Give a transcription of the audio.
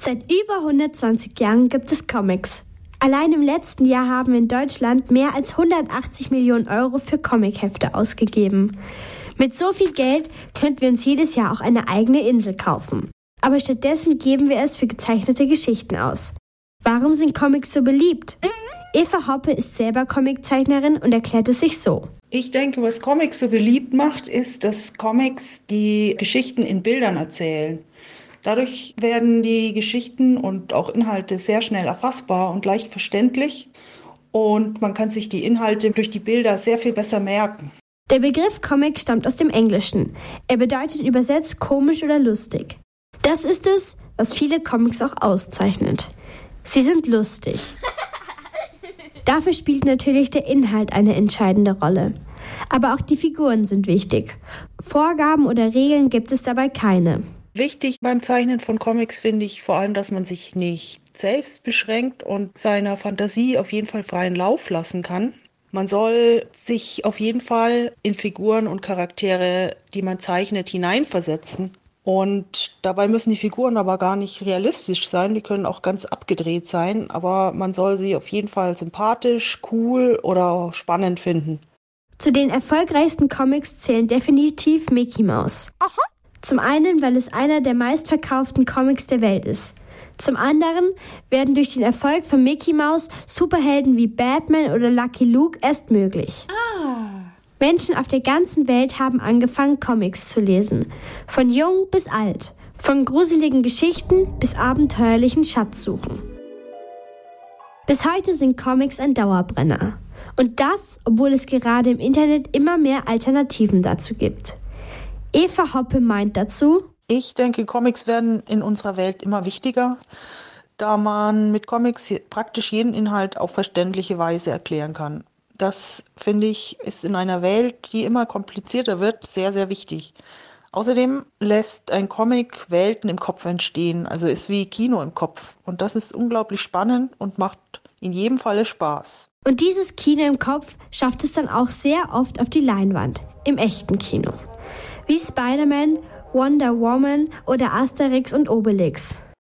Seit über 120 Jahren gibt es Comics. Allein im letzten Jahr haben in Deutschland mehr als 180 Millionen Euro für Comichefte ausgegeben. Mit so viel Geld könnten wir uns jedes Jahr auch eine eigene Insel kaufen. Aber stattdessen geben wir es für gezeichnete Geschichten aus. Warum sind Comics so beliebt? Eva Hoppe ist selber Comiczeichnerin und erklärt es sich so. Ich denke, was Comics so beliebt macht, ist, dass Comics die Geschichten in Bildern erzählen. Dadurch werden die Geschichten und auch Inhalte sehr schnell erfassbar und leicht verständlich und man kann sich die Inhalte durch die Bilder sehr viel besser merken. Der Begriff Comic stammt aus dem Englischen. Er bedeutet übersetzt komisch oder lustig. Das ist es, was viele Comics auch auszeichnet. Sie sind lustig. Dafür spielt natürlich der Inhalt eine entscheidende Rolle. Aber auch die Figuren sind wichtig. Vorgaben oder Regeln gibt es dabei keine. Wichtig beim Zeichnen von Comics finde ich vor allem, dass man sich nicht selbst beschränkt und seiner Fantasie auf jeden Fall freien Lauf lassen kann. Man soll sich auf jeden Fall in Figuren und Charaktere, die man zeichnet, hineinversetzen. Und dabei müssen die Figuren aber gar nicht realistisch sein, die können auch ganz abgedreht sein, aber man soll sie auf jeden Fall sympathisch, cool oder spannend finden. Zu den erfolgreichsten Comics zählen definitiv Mickey Mouse. Aha. Zum einen, weil es einer der meistverkauften Comics der Welt ist. Zum anderen werden durch den Erfolg von Mickey Mouse Superhelden wie Batman oder Lucky Luke erst möglich. Ah. Menschen auf der ganzen Welt haben angefangen, Comics zu lesen. Von jung bis alt. Von gruseligen Geschichten bis abenteuerlichen Schatzsuchen. Bis heute sind Comics ein Dauerbrenner. Und das, obwohl es gerade im Internet immer mehr Alternativen dazu gibt. Eva Hoppe meint dazu, ich denke, Comics werden in unserer Welt immer wichtiger, da man mit Comics praktisch jeden Inhalt auf verständliche Weise erklären kann. Das finde ich ist in einer Welt, die immer komplizierter wird, sehr, sehr wichtig. Außerdem lässt ein Comic Welten im Kopf entstehen, also ist wie Kino im Kopf. Und das ist unglaublich spannend und macht in jedem Falle Spaß. Und dieses Kino im Kopf schafft es dann auch sehr oft auf die Leinwand, im echten Kino. Wie Spider-Man Wonder Woman oder Asterix und Obelix.